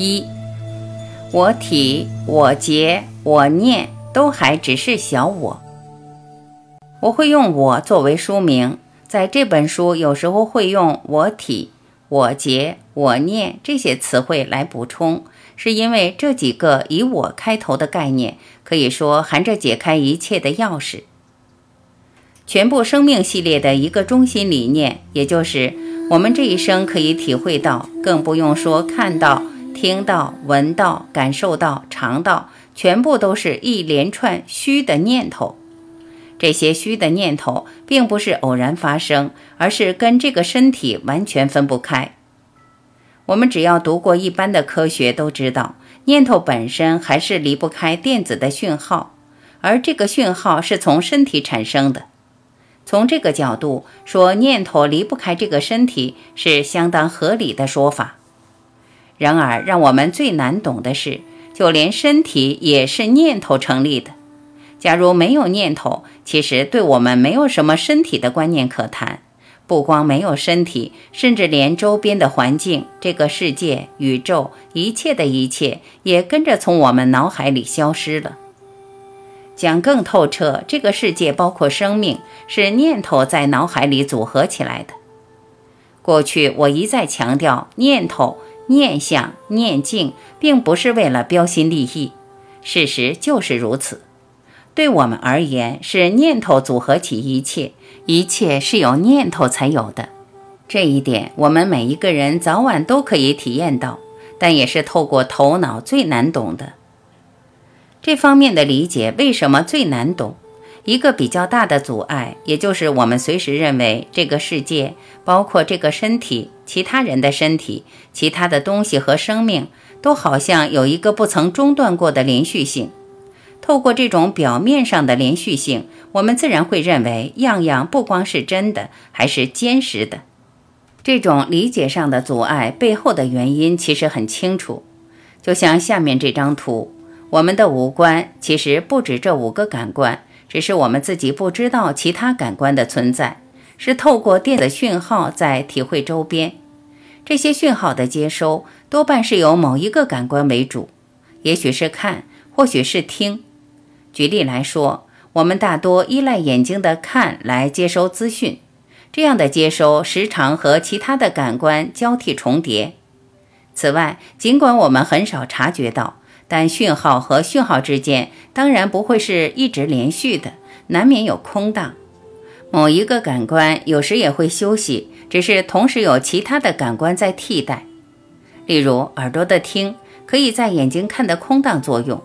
一，我体、我结、我念都还只是小我。我会用我作为书名，在这本书有时候会用我体、我结、我念这些词汇来补充，是因为这几个以我开头的概念，可以说含着解开一切的钥匙。全部生命系列的一个中心理念，也就是我们这一生可以体会到，更不用说看到、听到、闻到、感受到、尝到，全部都是一连串虚的念头。这些虚的念头并不是偶然发生，而是跟这个身体完全分不开。我们只要读过一般的科学，都知道念头本身还是离不开电子的讯号，而这个讯号是从身体产生的。从这个角度说，念头离不开这个身体是相当合理的说法。然而，让我们最难懂的是，就连身体也是念头成立的。假如没有念头，其实对我们没有什么身体的观念可谈。不光没有身体，甚至连周边的环境、这个世界、宇宙一切的一切，也跟着从我们脑海里消失了。讲更透彻，这个世界包括生命，是念头在脑海里组合起来的。过去我一再强调，念头、念想、念境，并不是为了标新立异，事实就是如此。对我们而言，是念头组合起一切，一切是有念头才有的。这一点，我们每一个人早晚都可以体验到，但也是透过头脑最难懂的。这方面的理解为什么最难懂？一个比较大的阻碍，也就是我们随时认为这个世界，包括这个身体、其他人的身体、其他的东西和生命，都好像有一个不曾中断过的连续性。透过这种表面上的连续性，我们自然会认为样样不光是真的，还是坚实的。这种理解上的阻碍背后的原因其实很清楚，就像下面这张图，我们的五官其实不止这五个感官，只是我们自己不知道其他感官的存在，是透过电子讯号在体会周边。这些讯号的接收多半是由某一个感官为主，也许是看，或许是听。举例来说，我们大多依赖眼睛的看来接收资讯，这样的接收时常和其他的感官交替重叠。此外，尽管我们很少察觉到，但讯号和讯号之间当然不会是一直连续的，难免有空档。某一个感官有时也会休息，只是同时有其他的感官在替代。例如，耳朵的听可以在眼睛看的空档作用。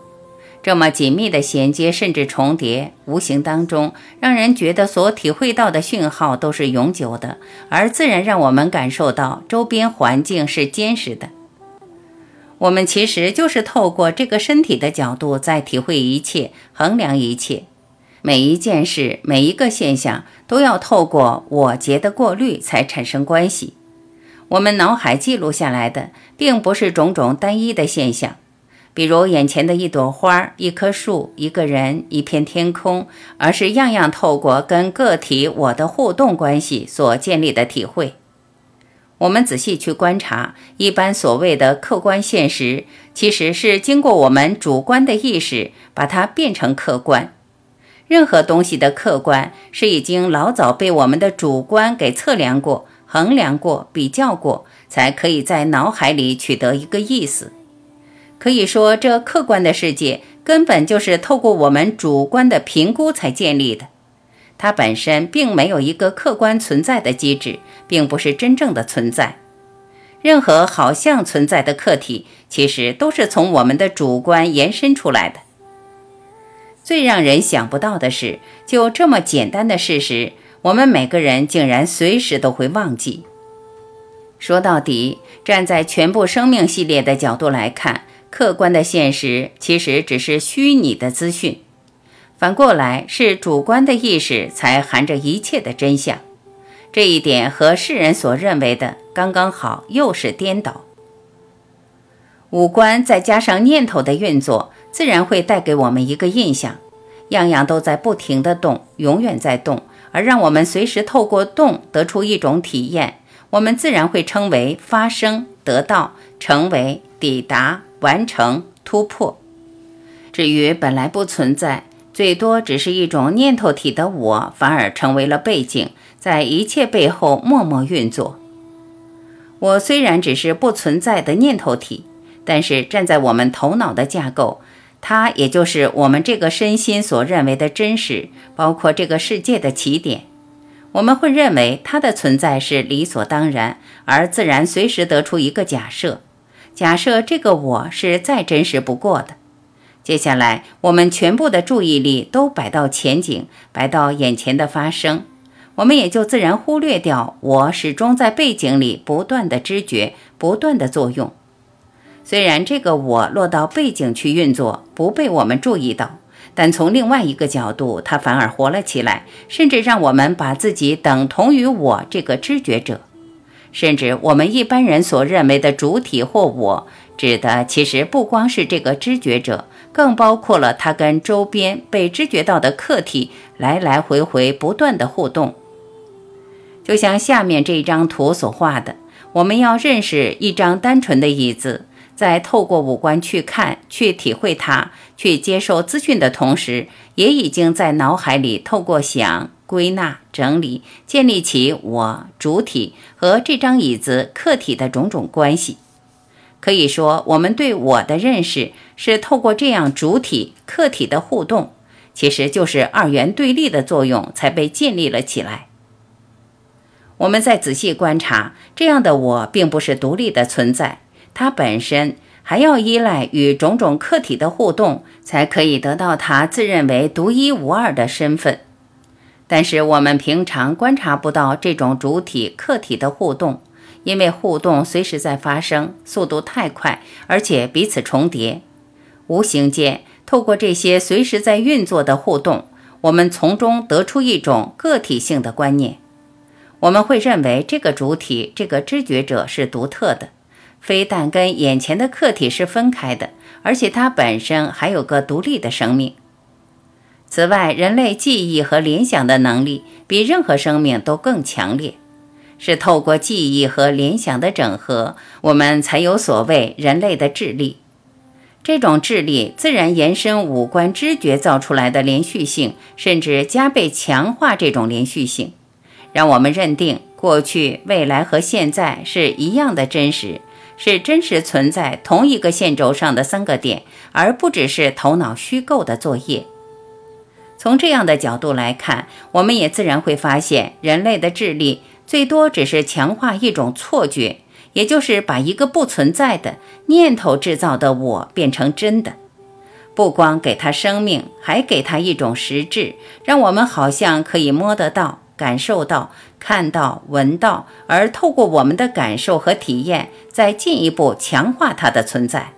这么紧密的衔接，甚至重叠，无形当中让人觉得所体会到的讯号都是永久的，而自然让我们感受到周边环境是坚实的。我们其实就是透过这个身体的角度在体会一切，衡量一切，每一件事，每一个现象都要透过我结的过滤才产生关系。我们脑海记录下来的，并不是种种单一的现象。比如眼前的一朵花、一棵树、一个人、一片天空，而是样样透过跟个体我的互动关系所建立的体会。我们仔细去观察，一般所谓的客观现实，其实是经过我们主观的意识把它变成客观。任何东西的客观，是已经老早被我们的主观给测量过、衡量过、比较过，才可以在脑海里取得一个意思。可以说，这客观的世界根本就是透过我们主观的评估才建立的。它本身并没有一个客观存在的机制，并不是真正的存在。任何好像存在的客体，其实都是从我们的主观延伸出来的。最让人想不到的是，就这么简单的事实，我们每个人竟然随时都会忘记。说到底，站在全部生命系列的角度来看。客观的现实其实只是虚拟的资讯，反过来是主观的意识才含着一切的真相。这一点和世人所认为的刚刚好又是颠倒。五官再加上念头的运作，自然会带给我们一个印象：样样都在不停的动，永远在动，而让我们随时透过动得出一种体验，我们自然会称为发生、得到、成为、抵达、完成、突破。至于本来不存在，最多只是一种念头体的我，反而成为了背景，在一切背后默默运作。我虽然只是不存在的念头体，但是站在我们头脑的架构，它也就是我们这个身心所认为的真实，包括这个世界的起点。我们会认为它的存在是理所当然，而自然随时得出一个假设：假设这个我是再真实不过的。接下来，我们全部的注意力都摆到前景，摆到眼前的发生，我们也就自然忽略掉我始终在背景里不断的知觉、不断的作用。虽然这个我落到背景去运作，不被我们注意到，但从另外一个角度，它反而活了起来，甚至让我们把自己等同于我这个知觉者，甚至我们一般人所认为的主体或我，指的其实不光是这个知觉者。更包括了它跟周边被知觉到的客体来来回回不断的互动，就像下面这张图所画的。我们要认识一张单纯的椅子，在透过五官去看、去体会它、去接受资讯的同时，也已经在脑海里透过想、归纳、整理，建立起我主体和这张椅子客体的种种关系。可以说，我们对我的认识是透过这样主体客体的互动，其实就是二元对立的作用才被建立了起来。我们再仔细观察，这样的我并不是独立的存在，它本身还要依赖与种种客体的互动，才可以得到它自认为独一无二的身份。但是我们平常观察不到这种主体客体的互动。因为互动随时在发生，速度太快，而且彼此重叠。无形间，透过这些随时在运作的互动，我们从中得出一种个体性的观念。我们会认为这个主体、这个知觉者是独特的，非但跟眼前的客体是分开的，而且它本身还有个独立的生命。此外，人类记忆和联想的能力比任何生命都更强烈。是透过记忆和联想的整合，我们才有所谓人类的智力。这种智力自然延伸五官知觉造出来的连续性，甚至加倍强化这种连续性，让我们认定过去、未来和现在是一样的真实，是真实存在同一个线轴上的三个点，而不只是头脑虚构的作业。从这样的角度来看，我们也自然会发现人类的智力。最多只是强化一种错觉，也就是把一个不存在的念头制造的我变成真的，不光给他生命，还给他一种实质，让我们好像可以摸得到、感受到、看到、闻到，而透过我们的感受和体验，再进一步强化它的存在。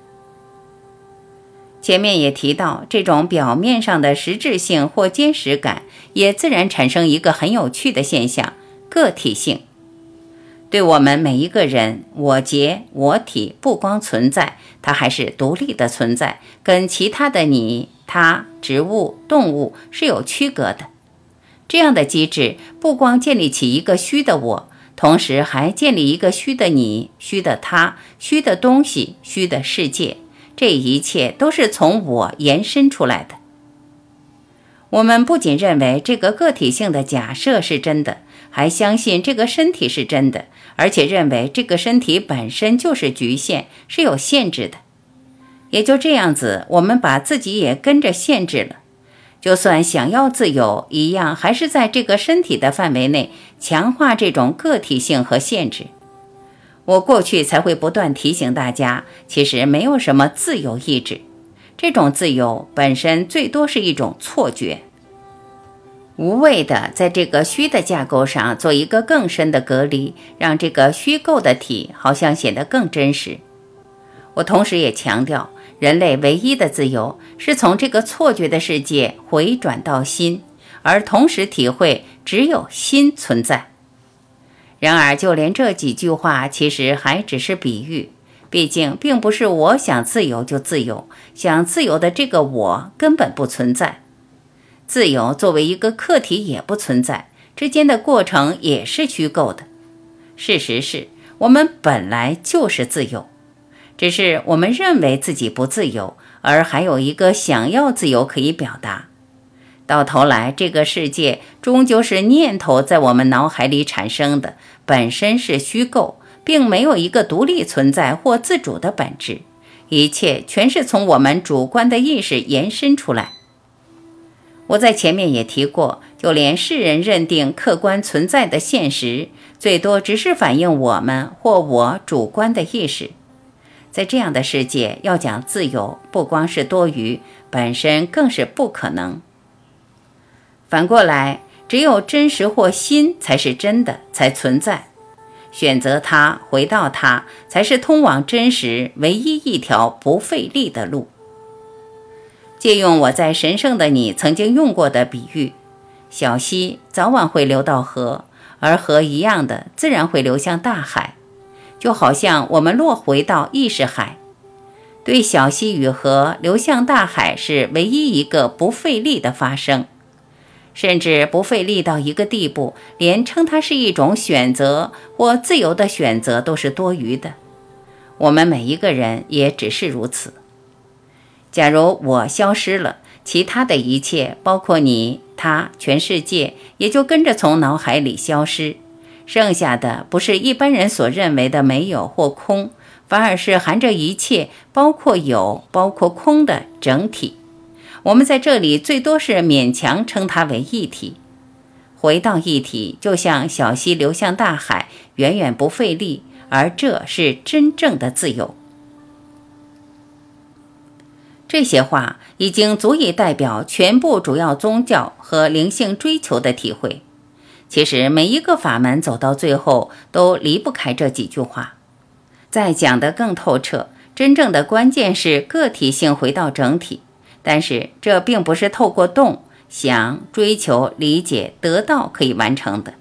前面也提到，这种表面上的实质性或坚实感，也自然产生一个很有趣的现象。个体性，对我们每一个人，我结我体不光存在，它还是独立的存在，跟其他的你、他、植物、动物是有区隔的。这样的机制不光建立起一个虚的我，同时还建立一个虚的你、虚的他、虚的东西、虚的世界。这一切都是从我延伸出来的。我们不仅认为这个个体性的假设是真的。还相信这个身体是真的，而且认为这个身体本身就是局限，是有限制的。也就这样子，我们把自己也跟着限制了。就算想要自由，一样还是在这个身体的范围内强化这种个体性和限制。我过去才会不断提醒大家，其实没有什么自由意志，这种自由本身最多是一种错觉。无谓的在这个虚的架构上做一个更深的隔离，让这个虚构的体好像显得更真实。我同时也强调，人类唯一的自由是从这个错觉的世界回转到心，而同时体会只有心存在。然而，就连这几句话其实还只是比喻，毕竟并不是我想自由就自由，想自由的这个我根本不存在。自由作为一个客体也不存在，之间的过程也是虚构的。事实是我们本来就是自由，只是我们认为自己不自由，而还有一个想要自由可以表达。到头来，这个世界终究是念头在我们脑海里产生的，本身是虚构，并没有一个独立存在或自主的本质。一切全是从我们主观的意识延伸出来。我在前面也提过，就连世人认定客观存在的现实，最多只是反映我们或我主观的意识。在这样的世界，要讲自由，不光是多余，本身更是不可能。反过来，只有真实或心才是真的，才存在。选择它，回到它，才是通往真实唯一一条不费力的路。借用我在《神圣的你》曾经用过的比喻，小溪早晚会流到河，而河一样的自然会流向大海，就好像我们落回到意识海，对小溪与河流向大海是唯一一个不费力的发生。甚至不费力到一个地步，连称它是一种选择或自由的选择都是多余的。我们每一个人也只是如此。假如我消失了，其他的一切，包括你、他、全世界，也就跟着从脑海里消失。剩下的不是一般人所认为的没有或空，反而是含着一切，包括有、包括空的整体。我们在这里最多是勉强称它为一体，回到一体，就像小溪流向大海，远远不费力，而这是真正的自由。这些话已经足以代表全部主要宗教和灵性追求的体会。其实每一个法门走到最后都离不开这几句话。再讲得更透彻，真正的关键是个体性回到整体。但是这并不是透过动、想、追求、理解、得到可以完成的。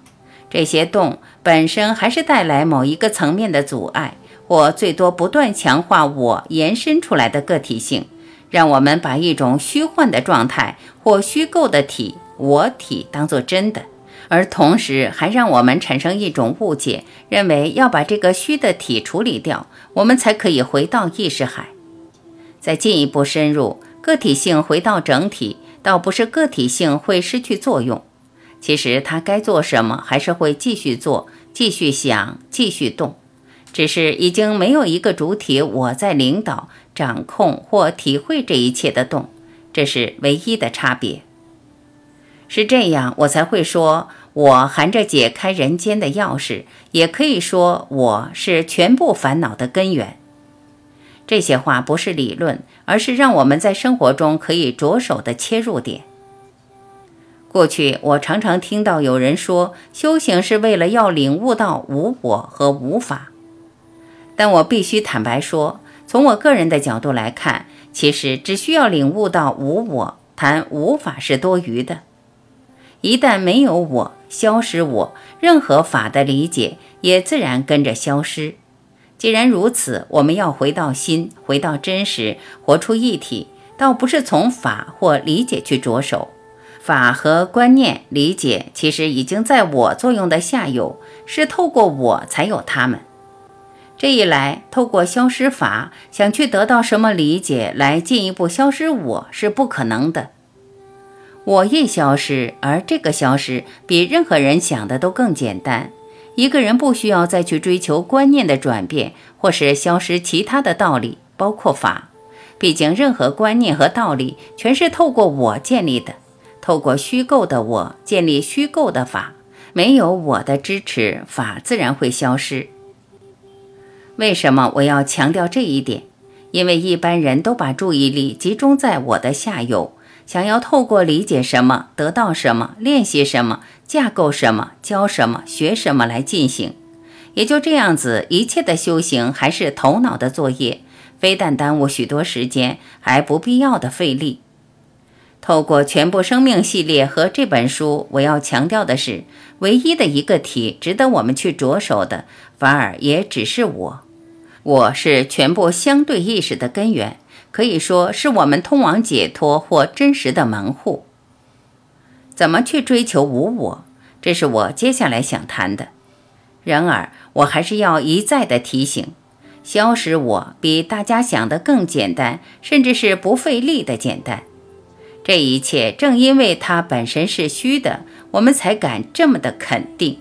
这些动本身还是带来某一个层面的阻碍，或最多不断强化我延伸出来的个体性，让我们把一种虚幻的状态或虚构的体——我体当作真的，而同时还让我们产生一种误解，认为要把这个虚的体处理掉，我们才可以回到意识海。再进一步深入。个体性回到整体，倒不是个体性会失去作用，其实它该做什么还是会继续做，继续想，继续动，只是已经没有一个主体我在领导、掌控或体会这一切的动，这是唯一的差别。是这样，我才会说，我含着解开人间的钥匙，也可以说我是全部烦恼的根源。这些话不是理论，而是让我们在生活中可以着手的切入点。过去我常常听到有人说，修行是为了要领悟到无我和无法。但我必须坦白说，从我个人的角度来看，其实只需要领悟到无我，谈无法是多余的。一旦没有我，消失我，任何法的理解也自然跟着消失。既然如此，我们要回到心，回到真实，活出一体，倒不是从法或理解去着手。法和观念、理解其实已经在我作用的下游，是透过我才有它们。这一来，透过消失法想去得到什么理解来进一步消失我是不可能的。我一消失，而这个消失比任何人想的都更简单。一个人不需要再去追求观念的转变，或是消失其他的道理，包括法。毕竟，任何观念和道理全是透过我建立的，透过虚构的我建立虚构的法。没有我的支持，法自然会消失。为什么我要强调这一点？因为一般人都把注意力集中在我的下游。想要透过理解什么、得到什么、练习什么、架构什么、教什么、学什么来进行，也就这样子，一切的修行还是头脑的作业，非但耽误许多时间，还不必要的费力。透过全部生命系列和这本书，我要强调的是，唯一的一个体值得我们去着手的，反而也只是我。我是全部相对意识的根源。可以说是我们通往解脱或真实的门户。怎么去追求无我？这是我接下来想谈的。然而，我还是要一再的提醒，消失我比大家想的更简单，甚至是不费力的简单。这一切正因为它本身是虚的，我们才敢这么的肯定。